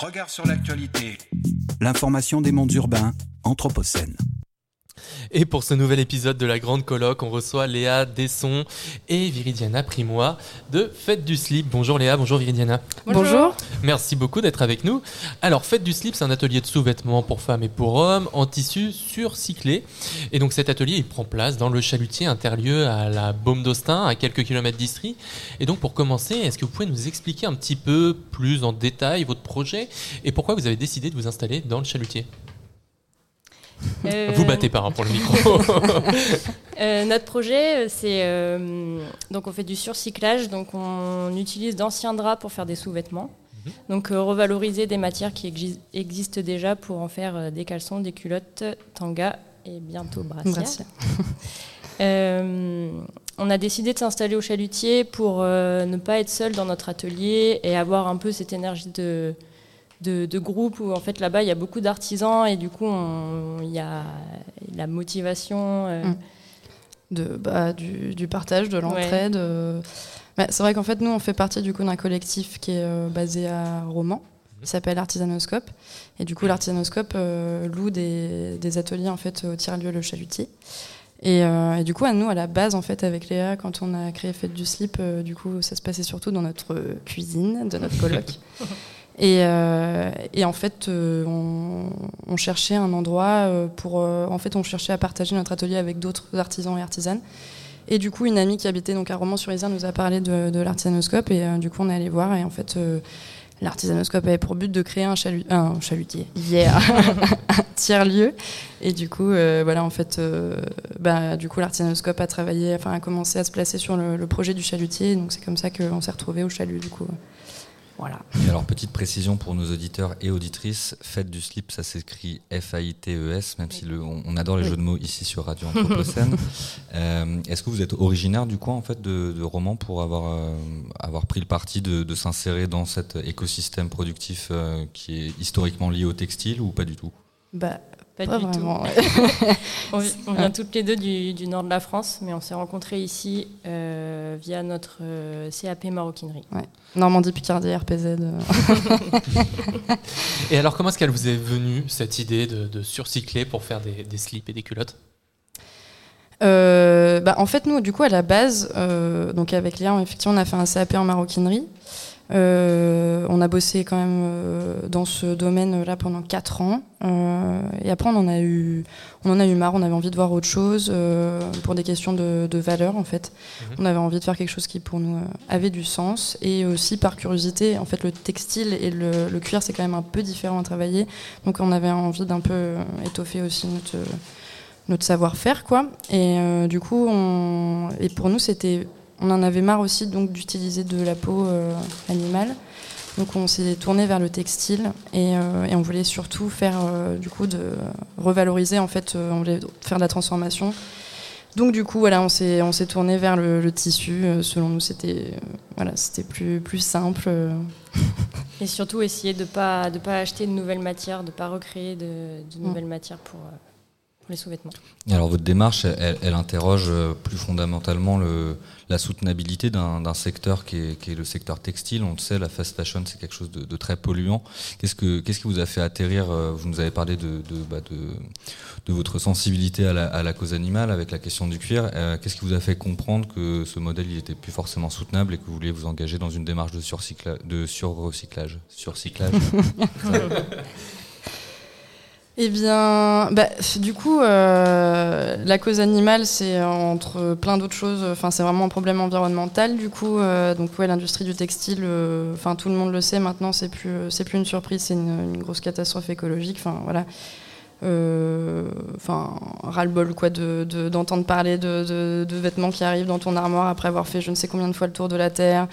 Regard sur l'actualité. L'information des mondes urbains, Anthropocène. Et pour ce nouvel épisode de la Grande Colloque, on reçoit Léa Desson et Viridiana Primois de Fête du Slip. Bonjour Léa, bonjour Viridiana. Bonjour. Merci beaucoup d'être avec nous. Alors, Fête du Slip, c'est un atelier de sous-vêtements pour femmes et pour hommes en tissu surcyclé. Et donc cet atelier, il prend place dans le chalutier interlieu à la Baume d'Austin, à quelques kilomètres d'Istrie. Et donc pour commencer, est-ce que vous pouvez nous expliquer un petit peu plus en détail votre projet et pourquoi vous avez décidé de vous installer dans le chalutier? Euh, Vous battez pas hein, pour le micro. euh, notre projet, euh, c'est euh, donc on fait du surcyclage, donc on utilise d'anciens draps pour faire des sous-vêtements. Mhm. Donc euh, revaloriser des matières qui exi- existent déjà pour en faire euh, des caleçons, des culottes, tanga et bientôt brassières. Brassière. Euh, on a décidé de s'installer au chalutier pour euh, ne pas être seul dans notre atelier et avoir un peu cette énergie de, de, de groupe où en fait là-bas il y a beaucoup d'artisans et du coup il y a la motivation. euh, Mm. de, bah, du, du partage, de l'entraide. euh. Bah, c'est vrai qu'en fait, nous, on fait partie du coup d'un collectif qui est euh, basé à Romans, qui s'appelle Artisanoscope. Et du coup, l'Artisanoscope euh, loue des, des ateliers en fait au tiers-lieu Le Chalutier. Et, euh, et du coup, à nous, à la base, en fait, avec Léa, quand on a créé Fête du Slip, euh, du coup, ça se passait surtout dans notre cuisine, de notre coloc. Et, euh, et en fait, euh, on, cherchait un endroit euh, pour. en fait, on cherchait à partager notre atelier avec d'autres artisans et artisanes. Et du coup, une amie qui habitait donc à Romans-sur-Isère nous a parlé de, de l'artisanoscope. Et du coup, on est allé voir. Et en fait, l'artisanoscope avait pour but de créer un, un chalutier. Yeah Un tiers-lieu. Et du coup, voilà, en fait, bah, du coup, l'artisanoscope a commencé à se placer sur le, le projet du chalutier. Donc, c'est comme ça qu'on s'est retrouvé au chalut, du coup. Voilà. Et alors, petite précision pour nos auditeurs et auditrices, Fête du slip, ça s'écrit F-A-I-T-E-S, même si le, on, on adore les Oui. jeux de mots ici sur Radio Anthropocène. Euh, Est-ce que vous êtes originaire du coin en fait de, de Romans pour avoir, euh, avoir pris le parti de, de s'insérer dans cet écosystème productif euh, qui est historiquement lié au textile ou pas du tout? Bah, pas, pas du vraiment. tout. On, vi- on vient toutes les deux du, du nord de la France, mais on s'est rencontrés ici euh, via notre euh, CAP maroquinerie. Normandie, Picardie, RPZ. euh. Et alors, comment est-ce qu'elle vous est venue, cette idée de, de surcycler pour faire des, des slips et des culottes? Euh, bah, en fait, nous, du coup, à la base, euh, donc avec Léa, effectivement, on a fait un CAP en maroquinerie. Euh, on a bossé quand même euh, dans ce domaine-là pendant 4 ans. Euh, et après, on en a eu, on en a eu marre. On avait envie de voir autre chose euh, pour des questions de, de valeur, en fait. Mhm. On avait envie de faire quelque chose qui, pour nous, euh, avait du sens. Et aussi, par curiosité, en fait, le textile et le, le cuir, c'est quand même un peu différent à travailler. Donc, on avait envie d'un peu euh, étoffer aussi notre notre savoir-faire quoi et euh, du coup on et pour nous c'était on en avait marre aussi donc d'utiliser de la peau euh, animale donc on s'est tourné vers le textile et, euh, et on voulait surtout faire euh, du coup de revaloriser en fait euh, on voulait faire de la transformation donc du coup voilà on s'est on s'est tourné vers le, le tissu selon nous c'était voilà c'était plus plus simple. Et surtout essayer de ne pas, de pas acheter de nouvelles matières, de ne pas recréer de, de Mm. nouvelles matières pour les sous-vêtements. Alors votre démarche, elle, elle interroge euh, plus fondamentalement le, la soutenabilité d'un secteur qui est, qui est le secteur textile. On le sait, la fast fashion, c'est quelque chose de, de très polluant. Qu'est-ce que qu'est-ce qui vous a fait atterrir euh, Vous nous avez parlé de, de, bah, de, de votre sensibilité à la, à la cause animale avec la question du cuir. Euh, Qu'est-ce qui vous a fait comprendre que ce modèle il était plus forcément soutenable et que vous vouliez vous engager dans une démarche de surrecyclage? Surcyclage Eh bien, bah, du coup, euh, la cause animale, c'est euh, entre plein d'autres choses. Enfin, c'est vraiment un problème environnemental. Du coup, euh, donc ouais, l'industrie du textile, euh, enfin tout le monde le sait maintenant. C'est plus, c'est plus une surprise. C'est une, une grosse catastrophe écologique. Enfin voilà. Euh, Enfin, ras-le-bol quoi, de- de- d'entendre parler de, de- de vêtements qui arrivent dans ton armoire après avoir fait je ne sais combien de fois le tour de la terre,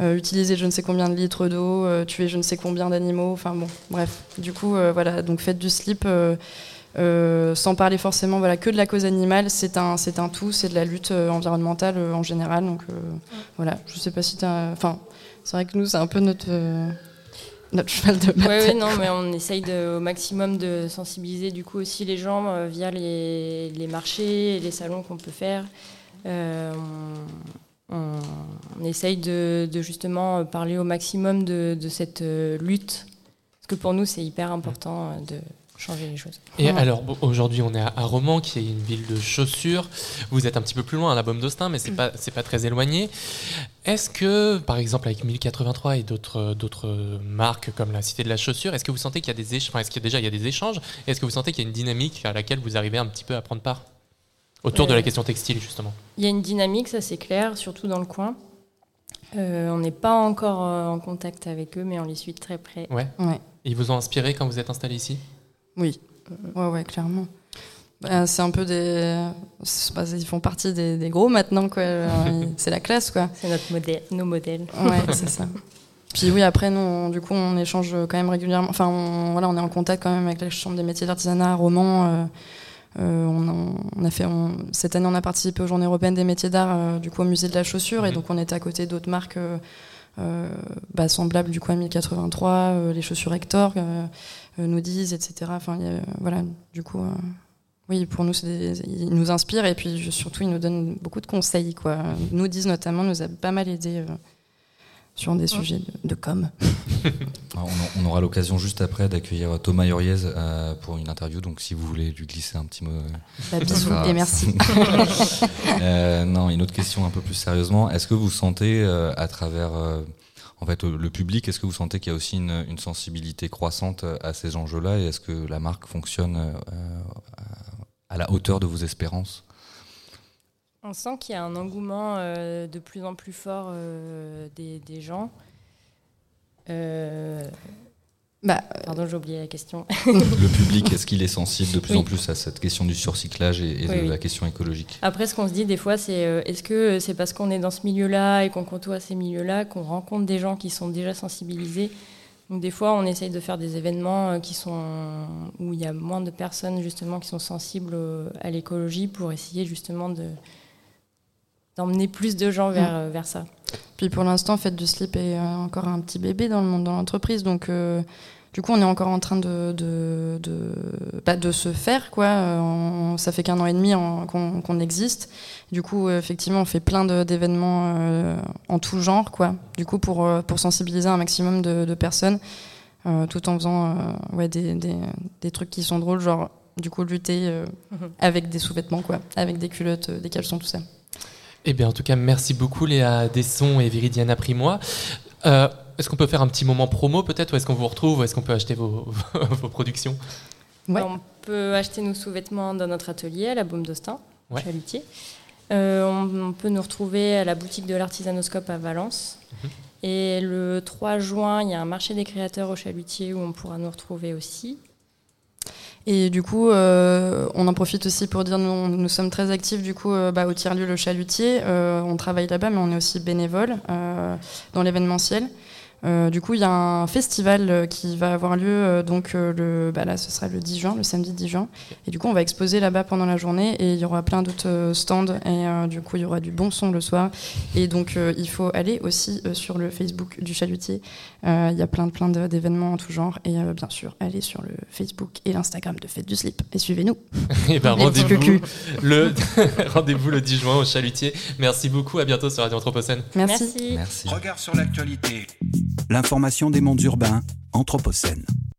euh, utiliser je ne sais combien de litres d'eau, euh, tuer je ne sais combien d'animaux. Enfin bon, bref. Du coup, euh, voilà. Donc faites du slip. euh, euh, sans parler forcément voilà, que de la cause animale, c'est un, c'est un tout, c'est de la lutte euh, environnementale euh, en général. Donc euh, voilà, je sais pas si tu Enfin, c'est vrai que nous, c'est un peu notre, euh, notre cheval de Oui, non, mais on essaye de, au maximum de sensibiliser du coup aussi les gens euh, via les, les marchés et les salons qu'on peut faire. Euh, on, essaye de, de justement parler au maximum de, de cette euh, lutte. que pour nous, c'est hyper important de changer les choses. Et alors, aujourd'hui, on est à, Romans, qui est une ville de chaussures. Vous êtes un petit peu plus loin à la Baume d'Austin, mais c'est pas, c'est pas très éloigné. Est-ce que, par exemple, avec 1083 et d'autres, d'autres marques comme la Cité de la Chaussure, est-ce que vous sentez qu'il y a des échanges, est-ce qu'il y a déjà il y a des échanges? Est-ce que vous sentez qu'il y a une dynamique à laquelle vous arrivez un petit peu à prendre part? Autour de la question textile, justement. Il y a une dynamique, ça c'est clair, surtout dans le coin. Euh, on n'est pas encore euh, en contact avec eux, mais on les suit de très près. Ouais. ouais. ils vous ont inspiré quand vous êtes installé ici? Oui, ouais, ouais, clairement. Bah, c'est un peu des. ils font partie des, gros maintenant, quoi. c'est la classe, quoi. C'est notre modèle, nos modèles. Ouais, c'est ça. Puis oui, après, nous, du coup, on échange quand même régulièrement. Enfin, on, voilà, on est en contact quand même avec la Chambre des métiers d'artisanat à Romans. Euh, euh, on, a fait, cette année, on a participé aux Journées européennes des métiers d'art, euh, du coup, au musée de la chaussure, et mhm. donc on était à côté d'autres marques bah, semblables, du coup, à 1083, les chaussures Hector. Euh, nous disent, etc. Enfin, voilà, du coup, euh, oui, pour nous, ils nous inspirent et puis surtout, ils nous donnent beaucoup de conseils. Quoi. Nous disent notamment, nous a pas mal aidé euh, sur des sujets de, com. on, aura l'occasion juste après d'accueillir Thomas Uriez pour une interview, donc si vous voulez lui glisser un petit mot. Bah, bisous et merci. non, une autre question un peu plus sérieusement. Est-ce que vous sentez à travers en fait, le public, est-ce que vous sentez qu'il y a aussi une, sensibilité croissante à ces enjeux-là et est-ce que la marque fonctionne euh, à la hauteur de vos espérances? On sent qu'il y a un engouement euh, de plus en plus fort euh, des, gens. Bah, Pardon, j'ai oublié la question. le public, est-ce qu'il est sensible de plus en plus à cette question du surcyclage et, de la question écologique? Après, ce qu'on se dit des fois, c'est euh, est-ce que c'est parce qu'on est dans ce milieu-là et qu'on côtoie ces milieux-là qu'on rencontre des gens qui sont déjà sensibilisés? Donc, des fois, on essaye de faire des événements euh, qui sont, où il y a moins de personnes justement qui sont sensibles à l'écologie pour essayer justement de d'emmener plus de gens vers, mm. euh, vers ça. Puis pour l'instant, Fête du Slip est encore un petit bébé dans le monde de l'entreprise, donc euh, du coup, on est encore en train de, de, de, bah, de se faire. Quoi. Euh, ça fait qu'un an et demi qu'on existe. Du coup, effectivement, on fait plein d'événements euh, en tout genre, quoi. Du coup, pour, pour sensibiliser un maximum de, personnes, tout en faisant ouais, des, des, des, trucs qui sont drôles, genre du coup lutter mhm. avec des sous-vêtements, quoi, avec des culottes, des caleçons, tout ça. Eh bien, en tout cas, merci beaucoup Léa Desson et Viridiana Primois. Euh, est-ce qu'on peut faire un petit moment promo peut-être Où est-ce qu'on vous retrouve Où est-ce qu'on peut acheter vos, vos productions On peut acheter nos sous-vêtements dans notre atelier à la Baume d'Austin, Chalutier. Euh, on, peut nous retrouver à la boutique de l'artisanoscope à Valence. Mhm. Et le 3 juin, il y a un marché des créateurs au Chalutier où on pourra nous retrouver aussi. Et du coup, euh, on en profite aussi pour dire, nous, nous sommes très actifs du coup euh, bah, au tiers-lieu Le Chalutier. Euh, on travaille là-bas, mais on est aussi bénévole dans l'événementiel. Euh, du coup, il y a un festival euh, qui va avoir lieu, euh, donc le, bah là, ce sera le 10 juin, le samedi 10 juin. Et du coup, on va exposer là-bas pendant la journée et il y aura plein d'autres stands. Et du coup, il y aura du bon son le soir. Et donc, il faut aller aussi sur le Facebook du Chalutier. Il y a plein, plein d'événements en tout genre. Et bien sûr, allez sur le Facebook et l'Instagram de Fête du Slip et suivez-nous. et eh ben, rendez-vous le, rendez le 10 juin au Chalutier. Merci beaucoup. À bientôt sur Radio Anthropocène. Merci. Merci. Regard sur l'actualité. L'information des mondes urbains, Anthropocène.